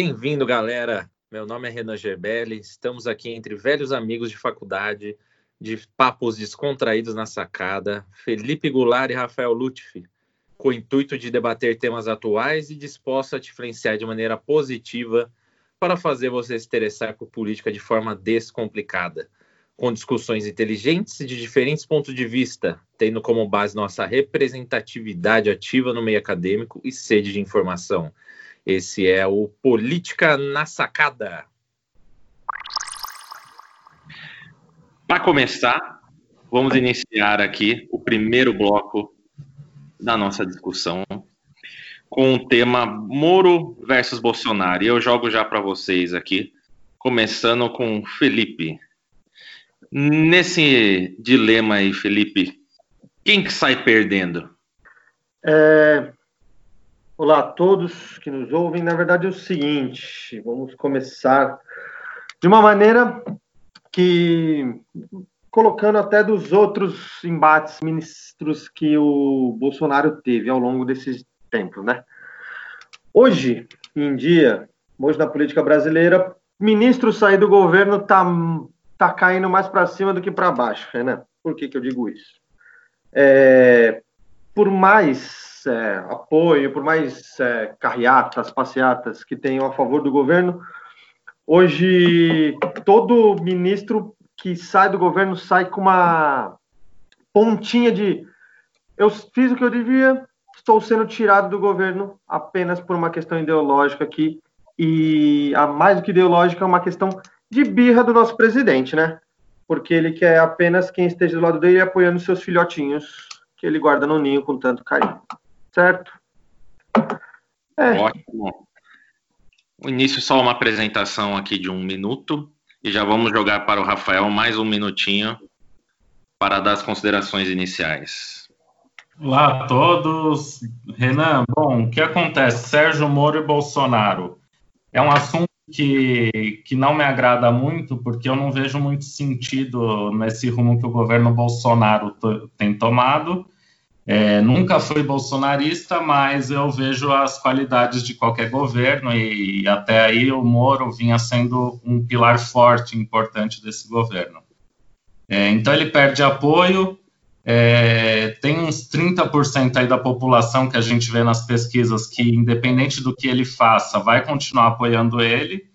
Bem-vindo, galera. Meu nome é Renan Gerbelli. Estamos aqui entre velhos amigos de faculdade, de papos descontraídos na sacada, Felipe Goulart e Rafael Lutfi, com o intuito de debater temas atuais e disposto a te influenciar de maneira positiva para fazer você se interessar por política de forma descomplicada, com discussões inteligentes e de diferentes pontos de vista, tendo como base nossa representatividade ativa no meio acadêmico e sede de informação. Esse é o Política na Sacada. Para começar, vamos iniciar aqui o primeiro bloco da nossa discussão com o tema Moro versus Bolsonaro. E eu jogo já para vocês aqui, começando com Felipe. Nesse dilema aí, Felipe, quem que sai perdendo? É... Olá a todos que nos ouvem. Na verdade é o seguinte, vamos começar de uma maneira que colocando até dos outros embates ministros que o Bolsonaro teve ao longo desses tempos, né? Hoje em dia, hoje na política brasileira, ministro sair do governo tá tá caindo mais para cima do que para baixo, né? Por que que eu digo isso? É, por mais é, apoio, por mais é, carreatas, passeatas que tenham a favor do governo, hoje todo ministro que sai do governo sai com uma pontinha de eu fiz o que eu devia, estou sendo tirado do governo apenas por uma questão ideológica aqui e a mais do que ideológica é uma questão de birra do nosso presidente, né? Porque ele quer apenas quem esteja do lado dele apoiando seus filhotinhos que ele guarda no ninho com tanto carinho, certo? É. Ótimo. O início só uma apresentação aqui de um minuto e já vamos jogar para o Rafael mais um minutinho para dar as considerações iniciais. Olá a todos. Renan, bom, o que acontece? Sérgio Moro e Bolsonaro. É um assunto que, que não me agrada muito, porque eu não vejo muito sentido nesse rumo que o governo Bolsonaro tem tomado. É, nunca fui bolsonarista, mas eu vejo as qualidades de qualquer governo e, até aí o Moro vinha sendo um pilar forte, importante desse governo. É, então ele perde apoio, é, tem uns 30% aí da população que a gente vê nas pesquisas que, independente do que ele faça, vai continuar apoiando ele,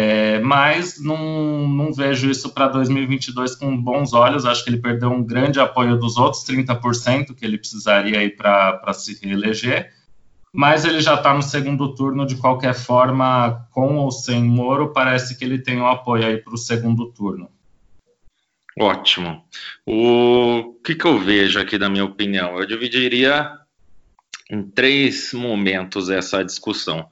é, mas não, não vejo isso para 2022 com bons olhos. Acho que ele perdeu um grande apoio dos outros 30% que ele precisaria para se reeleger. Mas ele já está no segundo turno de qualquer forma, com ou sem Moro. Parece que ele tem o um apoio aí para o segundo turno. Ótimo. O que, que eu vejo aqui, da minha opinião? Eu dividiria em três momentos essa discussão.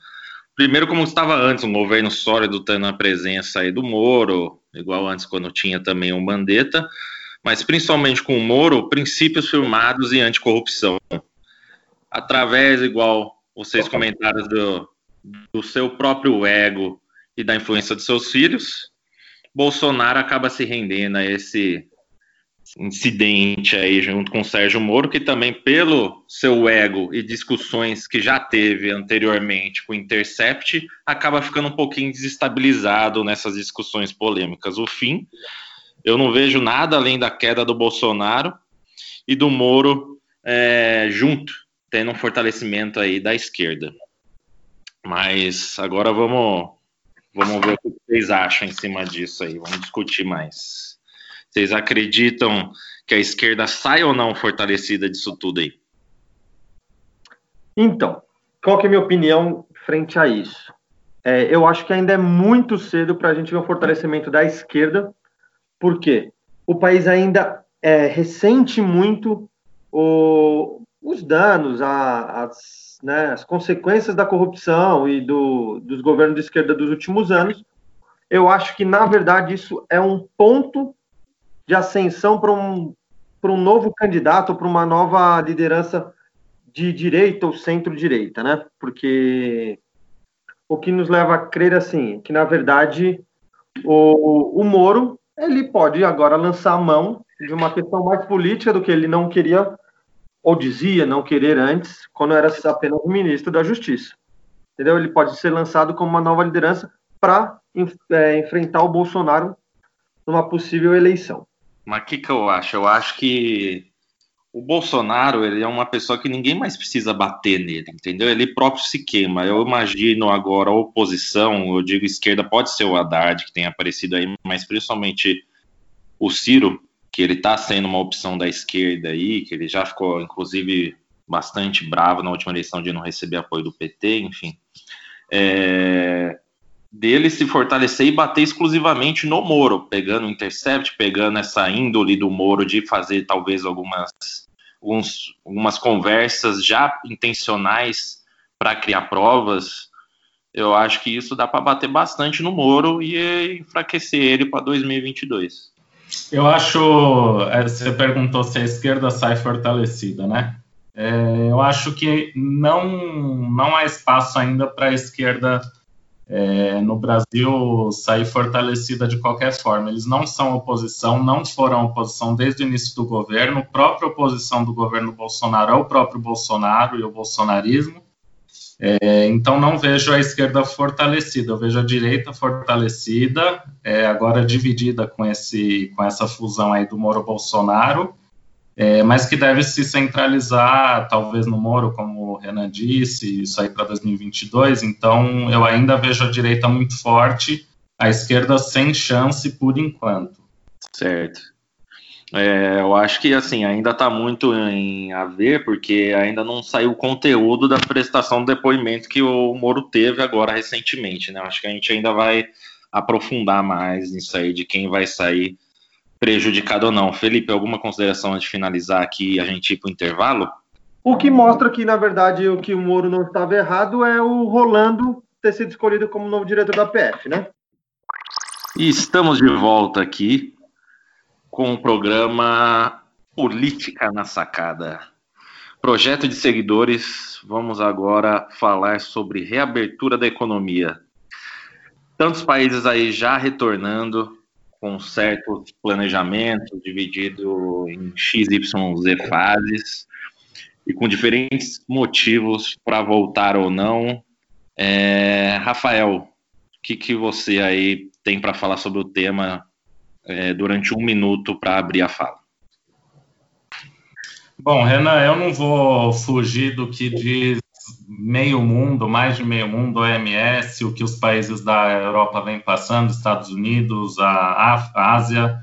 Primeiro, como estava antes, um governo sólido tendo a presença aí do Moro, igual antes quando tinha também o Mandetta, mas principalmente com o Moro, princípios firmados em anticorrupção. Através, igual vocês comentaram, do, do seu próprio ego e da influência dos seus filhos, Bolsonaro acaba se rendendo a esse incidente aí junto com o Sérgio Moro, que também pelo seu ego e discussões que já teve anteriormente com o Intercept, acaba ficando um pouquinho desestabilizado nessas discussões polêmicas. O fim, eu não vejo nada além da queda do Bolsonaro e do Moro é, junto, tendo um fortalecimento aí da esquerda. Mas agora vamos, vamos ver o que vocês acham em cima disso aí, vamos discutir mais. Vocês acreditam que a esquerda sai ou não fortalecida disso tudo aí? Então, qual que é a minha opinião frente a isso? É, eu acho que ainda é muito cedo para a gente ver um fortalecimento da esquerda, porque o país ainda é, ressente muito o, os danos, a, as, né, as consequências da corrupção e do, dos governos de esquerda dos últimos anos. Eu acho que, na verdade, isso é um ponto de ascensão para um, um novo candidato, para uma nova liderança de direita ou centro-direita, né? Porque o que nos leva a crer assim, que na verdade o, o Moro ele pode agora lançar a mão de uma questão mais política do que ele não queria ou dizia não querer antes, quando era apenas ministro da Justiça. entendeu? Ele pode ser lançado como uma nova liderança para é, enfrentar o Bolsonaro numa possível eleição. Mas o que, que eu acho? Eu acho que o Bolsonaro ele é uma pessoa que ninguém mais precisa bater nele, entendeu? Ele próprio se queima. Eu imagino agora a oposição, eu digo esquerda, pode ser o Haddad que tem aparecido aí, mas principalmente o Ciro, que ele está sendo uma opção da esquerda aí, que ele já ficou, inclusive, bastante bravo na última eleição de não receber apoio do PT, enfim. É, dele se fortalecer e bater exclusivamente no Moro, pegando o intercept, pegando essa índole do Moro de fazer talvez algumas, algumas conversas já intencionais para criar provas. Eu acho que isso dá para bater bastante no Moro e enfraquecer ele para 2022. Eu acho. É, você perguntou se a esquerda sai fortalecida, né? É, eu acho que não, não há espaço ainda para a esquerda é, no Brasil sair fortalecida de qualquer forma. Eles não são oposição, não foram oposição desde o início do governo. A própria oposição do governo Bolsonaro é o próprio Bolsonaro e o bolsonarismo. É, então não vejo a esquerda fortalecida, eu vejo a direita fortalecida, é, agora dividida com, esse, com essa fusão aí do Moro-Bolsonaro, é, mas que deve se centralizar, talvez no Moro, como o Renan disse, isso aí para 2022. Então, eu ainda vejo a direita muito forte, a esquerda sem chance por enquanto. Certo. É, eu acho que assim ainda está muito em a ver, porque ainda não saiu o conteúdo da prestação do depoimento que o Moro teve agora recentemente. Né? Acho que a gente ainda vai aprofundar mais nisso aí de quem vai sair prejudicado ou não. Felipe, alguma consideração antes de finalizar aqui a gente ir para o intervalo? O que mostra que, na verdade, o que o Moro não estava errado é o Rolando ter sido escolhido como novo diretor da PF, né? E estamos de volta aqui com o programa Política na Sacada. Projeto de seguidores, vamos agora falar sobre reabertura da economia. Tantos países aí já retornando, com certo planejamento, dividido em XYZ fases, e com diferentes motivos para voltar ou não. É, Rafael, o que, que você aí tem para falar sobre o tema é, durante um minuto para abrir a fala? Bom, Renan, eu não vou fugir do que diz meio mundo, mais de meio mundo, OMS, o que os países da Europa vêm passando, Estados Unidos, a, Ásia,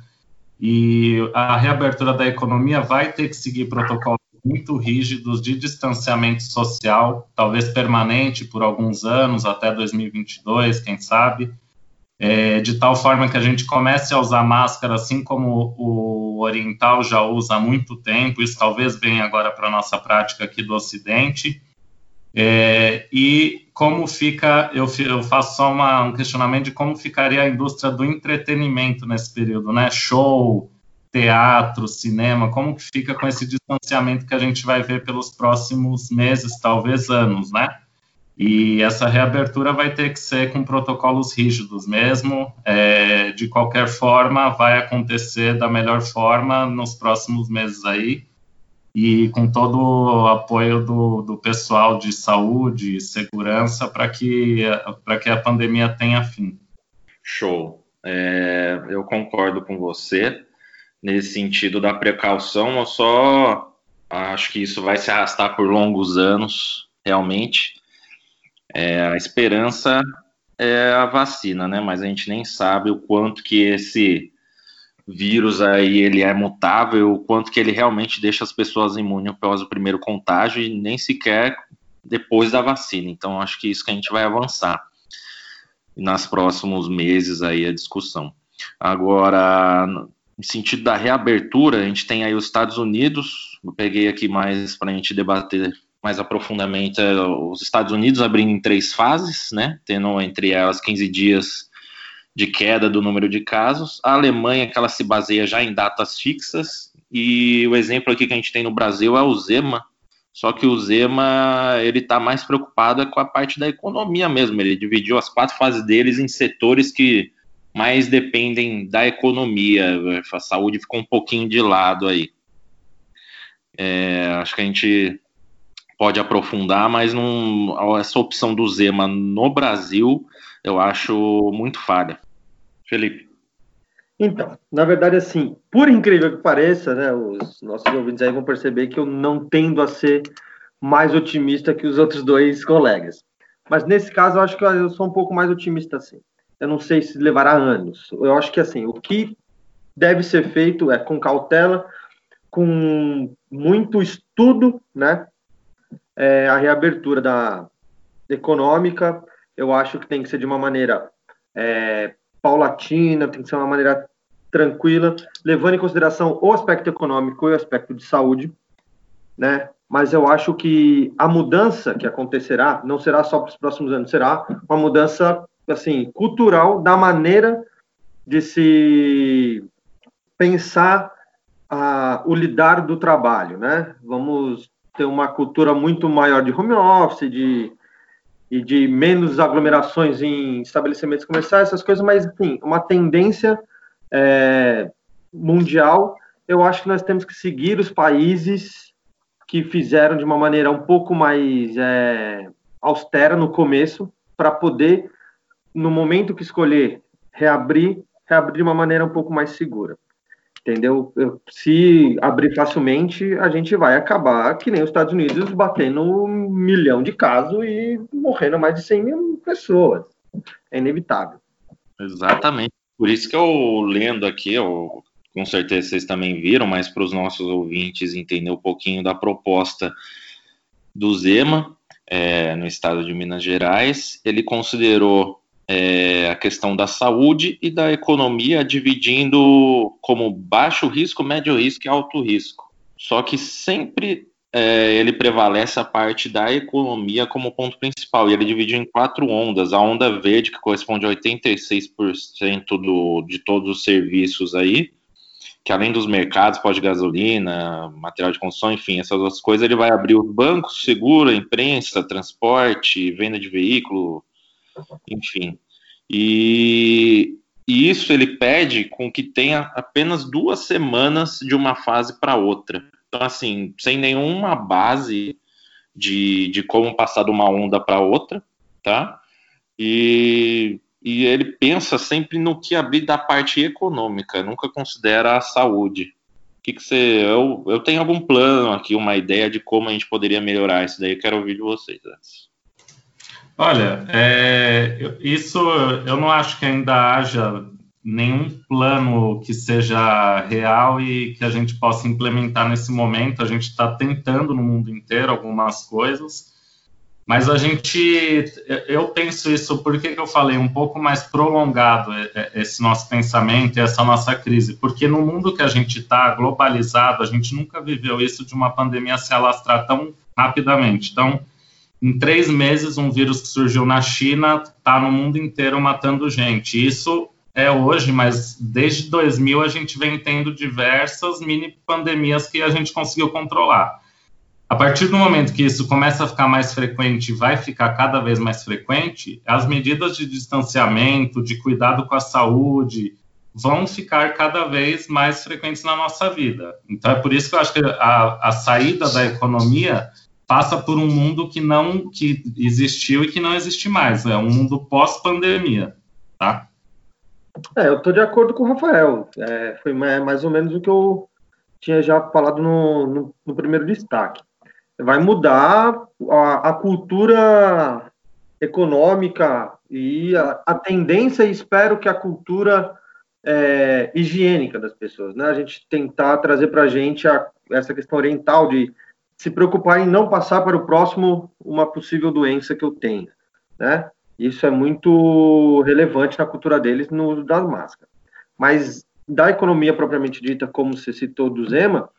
e a reabertura da economia vai ter que seguir protocolos muito rígidos de distanciamento social, talvez permanente por alguns anos, até 2022, quem sabe, é, de tal forma que a gente comece a usar máscara, assim como o oriental já usa há muito tempo, isso talvez venha agora para a nossa prática aqui do Ocidente, é, e como fica, eu, eu faço só uma, um questionamento de como ficaria a indústria do entretenimento nesse período, né? Show, teatro, cinema, como que fica com esse distanciamento que a gente vai ver pelos próximos meses, talvez anos, né? E essa reabertura vai ter que ser com protocolos rígidos mesmo. É, de qualquer forma, vai acontecer da melhor forma nos próximos meses aí e com todo o apoio do, do pessoal de saúde e segurança para que, que a pandemia tenha fim. Show. É, eu concordo com você nesse sentido da precaução, eu só acho que isso vai se arrastar por longos anos, realmente. É, a esperança é a vacina, né? Mas a gente nem sabe o quanto que esse vírus aí ele é mutável, o quanto que ele realmente deixa as pessoas imunes após o primeiro contágio e nem sequer depois da vacina. Então acho que isso que a gente vai avançar nas próximos meses aí a discussão. Agora, no sentido da reabertura, a gente tem aí os Estados Unidos, eu peguei aqui mais para a gente debater mais aprofundadamente é, os Estados Unidos abrindo em três fases, né, tendo entre elas 15 dias de queda do número de casos. A Alemanha, que ela se baseia já em datas fixas, e o exemplo aqui que a gente tem no Brasil é o Zema, só que o Zema ele está mais preocupado com a parte da economia mesmo. Ele dividiu as quatro fases deles em setores que mais dependem da economia. A saúde ficou um pouquinho de lado aí. É, acho que a gente pode aprofundar, mas essa opção do Zema no Brasil eu acho muito falha. Felipe. Então, na verdade, assim, por incrível que pareça, né, os nossos ouvintes aí vão perceber que eu não tendo a ser mais otimista que os outros dois colegas. Mas nesse caso, eu acho que eu sou um pouco mais otimista, assim. Eu não sei se levará anos. Eu acho que, assim, o que deve ser feito é com cautela, com muito estudo, né? É, a reabertura da econômica, eu acho que tem que ser de uma maneira é, paulatina, tem que ser uma maneira tranquila, levando em consideração o aspecto econômico e o aspecto de saúde, né? Mas eu acho que a mudança que acontecerá não será só para os próximos anos, será uma mudança assim cultural da maneira de se pensar a, o lidar do trabalho, né? Vamos ter uma cultura muito maior de home office, de e de menos aglomerações em estabelecimentos comerciais, essas coisas, mas, enfim, uma tendência é, mundial. Eu acho que nós temos que seguir os países que fizeram de uma maneira um pouco mais é, austera no começo, para poder, no momento que escolher reabrir, reabrir de uma maneira um pouco mais segura entendeu? Se abrir facilmente, a gente vai acabar, que nem os Estados Unidos, batendo um milhão de casos e morrendo mais de 100 mil pessoas. É inevitável. Exatamente. Por isso que eu lendo aqui, eu, com certeza vocês também viram, mas para os nossos ouvintes entender um pouquinho da proposta do Zema, é, no estado de Minas Gerais, ele considerou é, a questão da saúde e da economia, dividindo como baixo risco, médio risco e alto risco. Só que sempre é, ele prevalece a parte da economia como ponto principal, e ele dividiu em quatro ondas. A onda verde, que corresponde a 86% do, de todos os serviços aí, que além dos mercados, pós-gasolina, material de construção, enfim, essas outras coisas, ele vai abrir os bancos, seguro, imprensa, transporte, venda de veículo, enfim. E, e isso ele pede com que tenha apenas duas semanas de uma fase para outra. Então, assim, sem nenhuma base de, de como passar de uma onda para outra, tá? E, e ele pensa sempre no que abrir da parte econômica, nunca considera a saúde. O que, que você. Eu, eu tenho algum plano aqui, uma ideia de como a gente poderia melhorar isso daí, eu quero ouvir de vocês antes. Olha, é, isso eu não acho que ainda haja nenhum plano que seja real e que a gente possa implementar nesse momento. A gente está tentando no mundo inteiro algumas coisas, mas a gente, eu penso isso, por que, que eu falei um pouco mais prolongado esse nosso pensamento e essa nossa crise? Porque no mundo que a gente está, globalizado, a gente nunca viveu isso de uma pandemia se alastrar tão rapidamente. Então, em três meses, um vírus que surgiu na China está no mundo inteiro matando gente. Isso é hoje, mas desde 2000 a gente vem tendo diversas mini pandemias que a gente conseguiu controlar. A partir do momento que isso começa a ficar mais frequente, vai ficar cada vez mais frequente, as medidas de distanciamento, de cuidado com a saúde, vão ficar cada vez mais frequentes na nossa vida. Então é por isso que eu acho que a, a saída da economia passa por um mundo que não que existiu e que não existe mais. É um mundo pós-pandemia, tá? É, eu estou de acordo com o Rafael. É, foi mais ou menos o que eu tinha já falado no, no, no primeiro destaque. Vai mudar a, a cultura econômica e a, a, tendência, espero que a cultura é, higiênica das pessoas, né? A gente tentar trazer para a gente essa questão oriental de se preocupar em não passar para o próximo uma possível doença que eu tenha, né? Isso é muito relevante na cultura deles no uso das máscaras. Mas da economia propriamente dita, como você citou do Zema,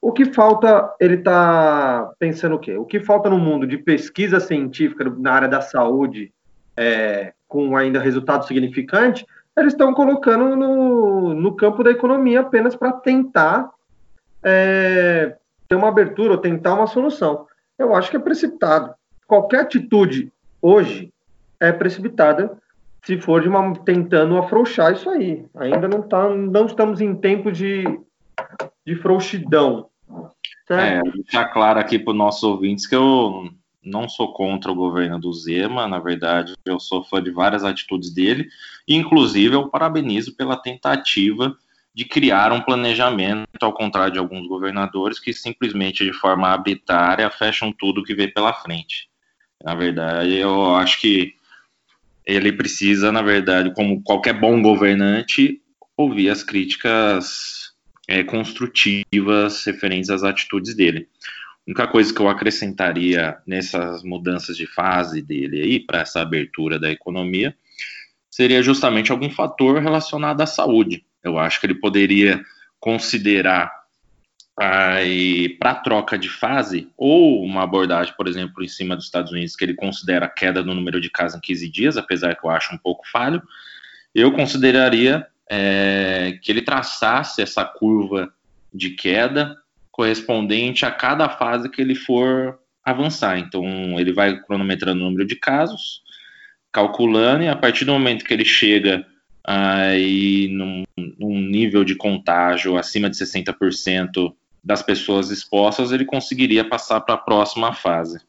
o que falta, ele está pensando o quê? O que falta no mundo de pesquisa científica na área da saúde, é, com ainda resultado significante, eles estão colocando no, no campo da economia apenas para tentar é, ter uma abertura ou tentar uma solução. Eu acho que é precipitado. Qualquer atitude hoje é precipitada se for de uma tentando afrouxar isso aí. Ainda não tá, não estamos em tempo de, de frouxidão, É, deixar claro aqui para os nossos ouvintes que eu não sou contra o governo do Zema, na verdade, eu sou fã de várias atitudes dele, inclusive eu parabenizo pela tentativa de criar um planejamento, ao contrário de alguns governadores que simplesmente de forma arbitrária fecham tudo que vê pela frente. Na verdade, eu acho que ele precisa, na verdade, como qualquer bom governante, ouvir as críticas é, construtivas referentes às atitudes dele. A única coisa que eu acrescentaria nessas mudanças de fase dele aí, para essa abertura da economia, seria justamente algum fator relacionado à saúde. Eu acho que ele poderia considerar para troca de fase, ou uma abordagem, por exemplo, em cima dos Estados Unidos, que ele considera a queda no número de casos em 15 dias, apesar que eu acho um pouco falho, eu consideraria é, que ele traçasse essa curva de queda correspondente a cada fase que ele for avançar. Então, ele vai cronometrando o número de casos, calculando, e a partir do momento que ele chega aí num, num nível de contágio acima de 60% das pessoas expostas, ele conseguiria passar para a próxima fase.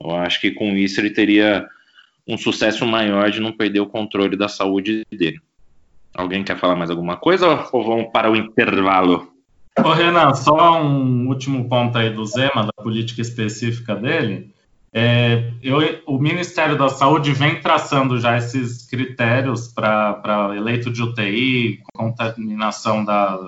Eu acho que com isso ele teria um sucesso maior de não perder o controle da saúde dele. Alguém quer falar mais alguma coisa ou vamos para o intervalo? Ô, Renan, só um último ponto aí do Zema, da política específica dele. É, eu, o Ministério da Saúde vem traçando já esses critérios para eleito de UTI, contaminação da,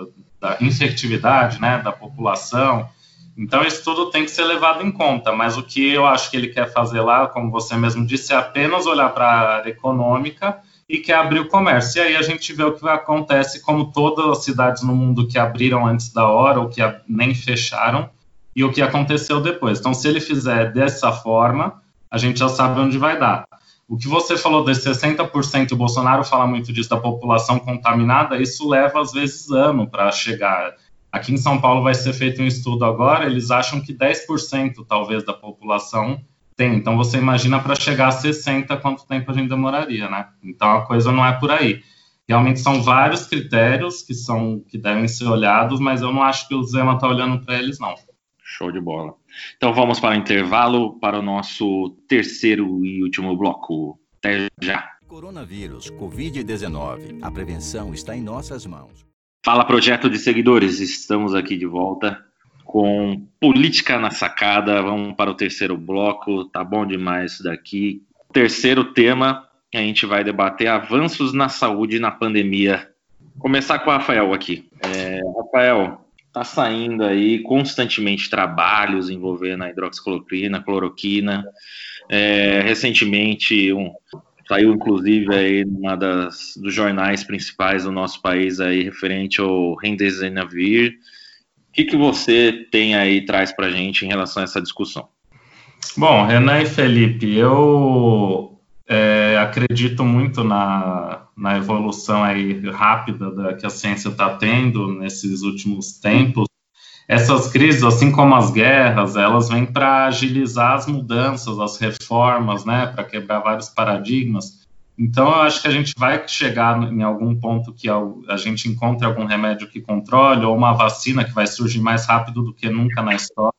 da infectividade né, da população. Então, isso tudo tem que ser levado em conta, mas o que eu acho que ele quer fazer lá, como você mesmo disse, é apenas olhar para a área econômica e quer abrir o comércio. E aí a gente vê o que acontece, como todas as cidades no mundo que abriram antes da hora ou que nem fecharam, e o que aconteceu depois. Então, se ele fizer dessa forma, a gente já sabe onde vai dar. O que você falou de 60%, o Bolsonaro fala muito disso, da população contaminada, isso leva às vezes ano para chegar. Aqui em São Paulo vai ser feito um estudo agora, eles acham que 10% talvez da população tem. Então você imagina para chegar a 60 quanto tempo a gente demoraria, né? Então a coisa não é por aí. Realmente são vários critérios que são que devem ser olhados, mas eu não acho que o Zema está olhando para eles não. Show de bola. Então vamos para o intervalo para o nosso terceiro e último bloco. Até já. Coronavírus, Covid-19. A prevenção está em nossas mãos. Fala, projeto de seguidores. Estamos aqui de volta com Política na Sacada. Vamos para o terceiro bloco, tá bom demais isso daqui. Terceiro tema, a gente vai debater avanços na saúde na pandemia. Começar com o Rafael aqui. É, Rafael, tá saindo aí constantemente trabalhos envolvendo a hidroxicloroquina, cloroquina. É, recentemente, um, saiu inclusive aí numa das dos jornais principais do nosso país aí referente ao Remdesivir que, que você tem aí traz para gente em relação a essa discussão? Bom, Renan e Felipe, eu é, acredito muito na, na evolução aí rápida da, que a ciência está tendo nesses últimos tempos. Essas crises, assim como as guerras, elas vêm para agilizar as mudanças, as reformas, né, para quebrar vários paradigmas. Então, eu acho que a gente vai chegar em algum ponto que a gente encontre algum remédio que controle, ou uma vacina que vai surgir mais rápido do que nunca na história,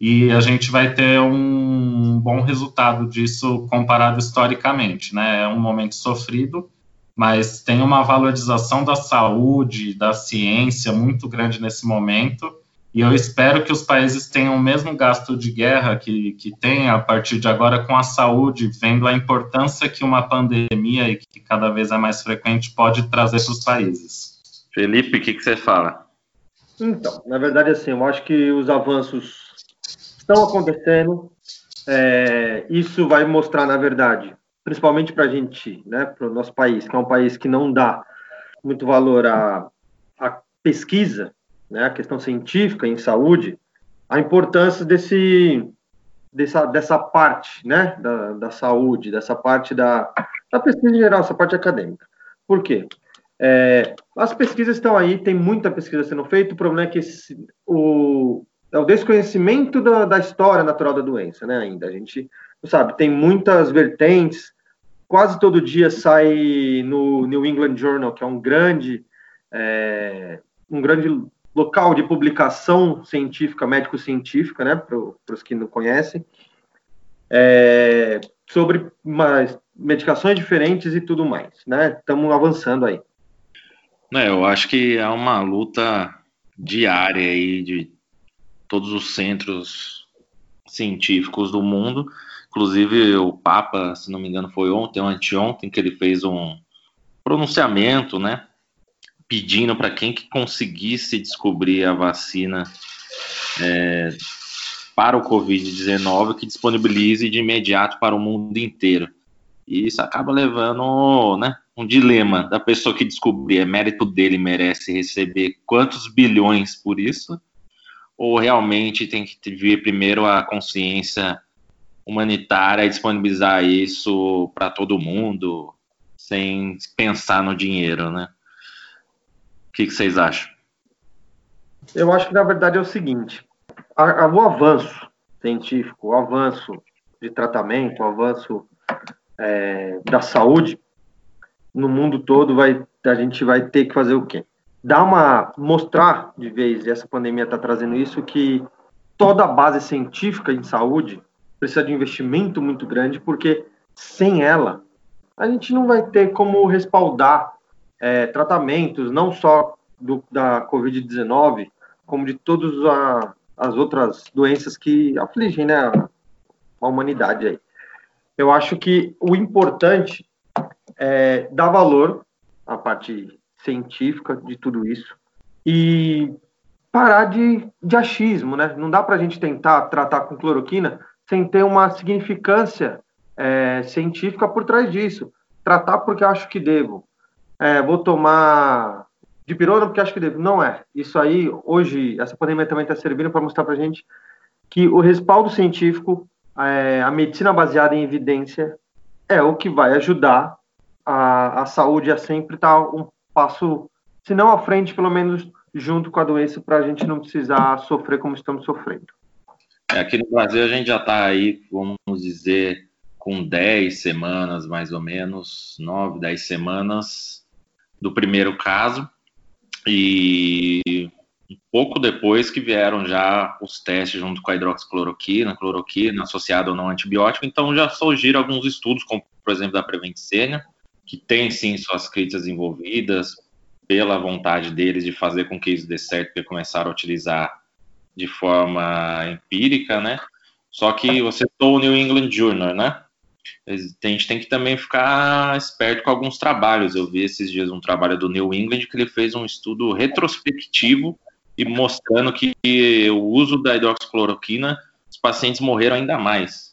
e a gente vai ter um bom resultado disso comparado historicamente. Né? É um momento sofrido, mas tem uma valorização da saúde, da ciência muito grande nesse momento, e eu espero que os países tenham o mesmo gasto de guerra que, que tem a partir de agora com a saúde, vendo a importância que uma pandemia, e que cada vez é mais frequente, pode trazer para os países. Felipe, o que, que você fala? Então, na verdade, assim, eu acho que os avanços estão acontecendo. É, isso vai mostrar, na verdade, principalmente para a gente, né, para o nosso país, que é um país que não dá muito valor à, à pesquisa, né, a questão científica em saúde, a importância desse, dessa, dessa parte né, da, da saúde, dessa parte da, da pesquisa em geral, essa parte acadêmica. Por quê? É, as pesquisas estão aí, tem muita pesquisa sendo feita, o problema é que esse, o, é o desconhecimento da, da história natural da doença, né, ainda. A gente, sabe, tem muitas vertentes, quase todo dia sai no New England Journal, que é um grande, é, um grande local de publicação científica, médico-científica, né, para os que não conhecem, é, sobre mais medicações diferentes e tudo mais, né? Estamos avançando aí. É, eu acho que é uma luta diária aí de todos os centros científicos do mundo. Inclusive o Papa, se não me engano, foi ontem ou anteontem que ele fez um pronunciamento, né, pedindo para quem que conseguisse descobrir a vacina é, para o Covid-19 que disponibilize de imediato para o mundo inteiro. E isso acaba levando né, um dilema da pessoa que descobrir, é mérito dele, merece receber quantos bilhões por isso, ou realmente tem que vir primeiro a consciência humanitária e disponibilizar isso para todo mundo, sem pensar no dinheiro, né? O que, que, vocês acham? Eu acho que na verdade é o seguinte: a, a, o avanço científico, o avanço de tratamento, o avanço é, da saúde no mundo todo vai a gente vai ter que fazer o quê? Dar uma mostrar de vez, e essa pandemia está trazendo isso que toda a base científica em saúde precisa de um investimento muito grande, porque sem ela a gente não vai ter como respaldar é, tratamentos, não só do, da Covid-19, como de todas as outras doenças que afligem né, a humanidade aí. Eu acho que o importante é dar valor à parte científica de tudo isso e parar de, de achismo, né? Não dá para a gente tentar tratar com cloroquina sem ter uma significância é, científica por trás disso. Tratar porque acho que devo. É, vou tomar de pirona porque acho que devo. Não é. Isso aí, hoje, essa pandemia também está servindo para mostrar para a gente que o respaldo científico, é, a medicina baseada em evidência, é o que vai ajudar a, a saúde a sempre estar tá um passo, se não à frente, pelo menos junto com a doença, para a gente não precisar sofrer como estamos sofrendo. É, aqui no Brasil a gente já está aí, vamos dizer, com 10 semanas mais ou menos, 9, 10 semanas do primeiro caso. E um pouco depois que vieram já os testes junto com a hidroxicloroquina, cloroquina associada ou não antibiótico, então já surgiram alguns estudos, como por exemplo da Preventicênia, que tem sim suas críticas envolvidas pela vontade deles de fazer com que isso dê certo, porque começaram a utilizar de forma empírica, né? Só que você citou o New England Journal, né? A gente tem que também ficar esperto com alguns trabalhos. Eu vi esses dias um trabalho do New England que ele fez um estudo retrospectivo e mostrando que o uso da hidroxicloroquina, os pacientes morreram ainda mais.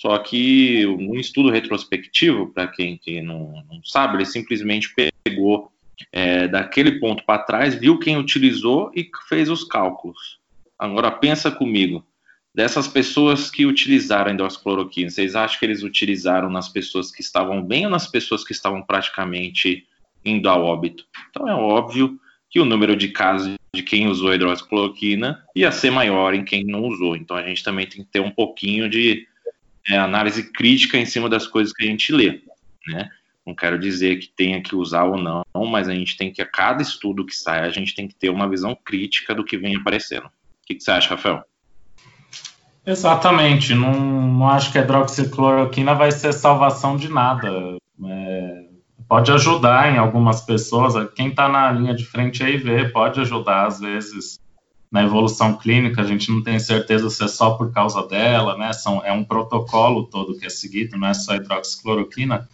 Só que um estudo retrospectivo, para quem, quem não, não, sabe, ele simplesmente pegou é, daquele ponto para trás, viu quem utilizou e fez os cálculos. Agora pensa comigo, dessas pessoas que utilizaram a vocês acham que eles utilizaram nas pessoas que estavam bem ou nas pessoas que estavam praticamente indo ao óbito? Então é óbvio que o número de casos de quem usou a hidroxicloroquina ia ser maior em quem não usou. Então a gente também tem que ter um pouquinho de é, análise crítica em cima das coisas que a gente lê, né? Não quero dizer que tenha que usar ou não, mas a gente tem que, a cada estudo que sai, a gente tem que ter uma visão crítica do que vem aparecendo que, que você acha, Rafael? Exatamente, não, não acho que a hidroxicloroquina vai ser salvação de nada. É, pode ajudar em algumas pessoas, quem está na linha de frente aí vê, pode ajudar às vezes na evolução clínica, a gente não tem certeza se é só por causa dela, né? São, é um protocolo todo que é seguido, não é só hidroxicloroquina,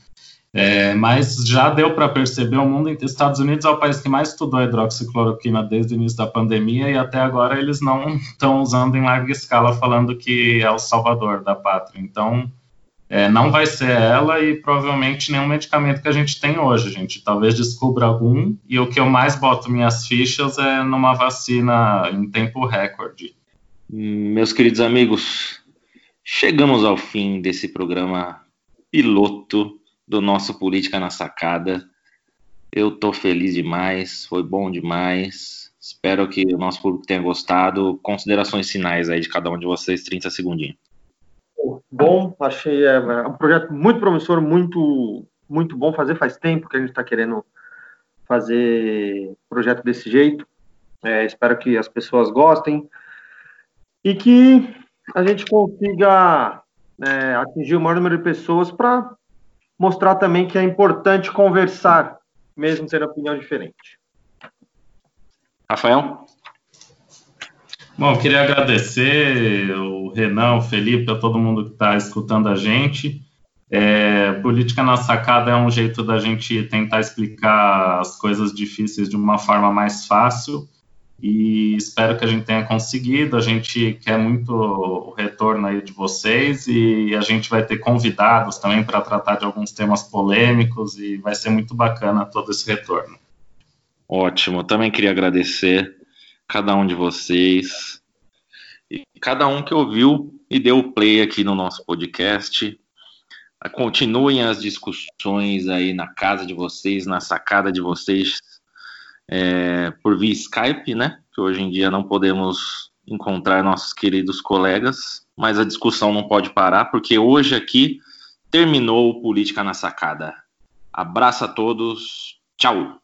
é, mas já deu para perceber, o mundo, Estados Unidos é o país que mais estudou hidroxicloroquina desde o início da pandemia e até agora eles não estão usando em larga escala, falando que é o salvador da pátria. Então, é, não vai ser ela e provavelmente nenhum medicamento que a gente tem hoje, gente. Talvez descubra algum e o que eu mais boto minhas fichas é numa vacina em tempo recorde. Meus queridos amigos, chegamos ao fim desse programa piloto do nosso Política na Sacada. Eu tô feliz demais, foi bom demais. Espero que o nosso público tenha gostado. Considerações finais aí de cada um de vocês, 30 segundinhos. Bom, achei é, é, um projeto muito promissor, muito, muito bom fazer. Faz tempo que a gente está querendo fazer projeto desse jeito. É, espero que as pessoas gostem e que a gente consiga é, atingir o maior número de pessoas para mostrar também que é importante conversar, mesmo tendo opinião diferente. Rafael? Bom, queria agradecer o Renan, o Felipe, a todo mundo que está escutando a gente. É, política na sacada é um jeito da gente tentar explicar as coisas difíceis de uma forma mais fácil e espero que a gente tenha conseguido. A gente quer muito o retorno aí de vocês e a gente vai ter convidados também para tratar de alguns temas polêmicos e vai ser muito bacana todo esse retorno. Ótimo, também queria agradecer cada um de vocês e cada um que ouviu e deu play aqui no nosso podcast. Continuem as discussões aí na casa de vocês, na sacada de vocês, é, por via Skype, né? Que hoje em dia não podemos encontrar nossos queridos colegas, mas a discussão não pode parar, porque hoje aqui terminou Política na Sacada. Abraço a todos, tchau!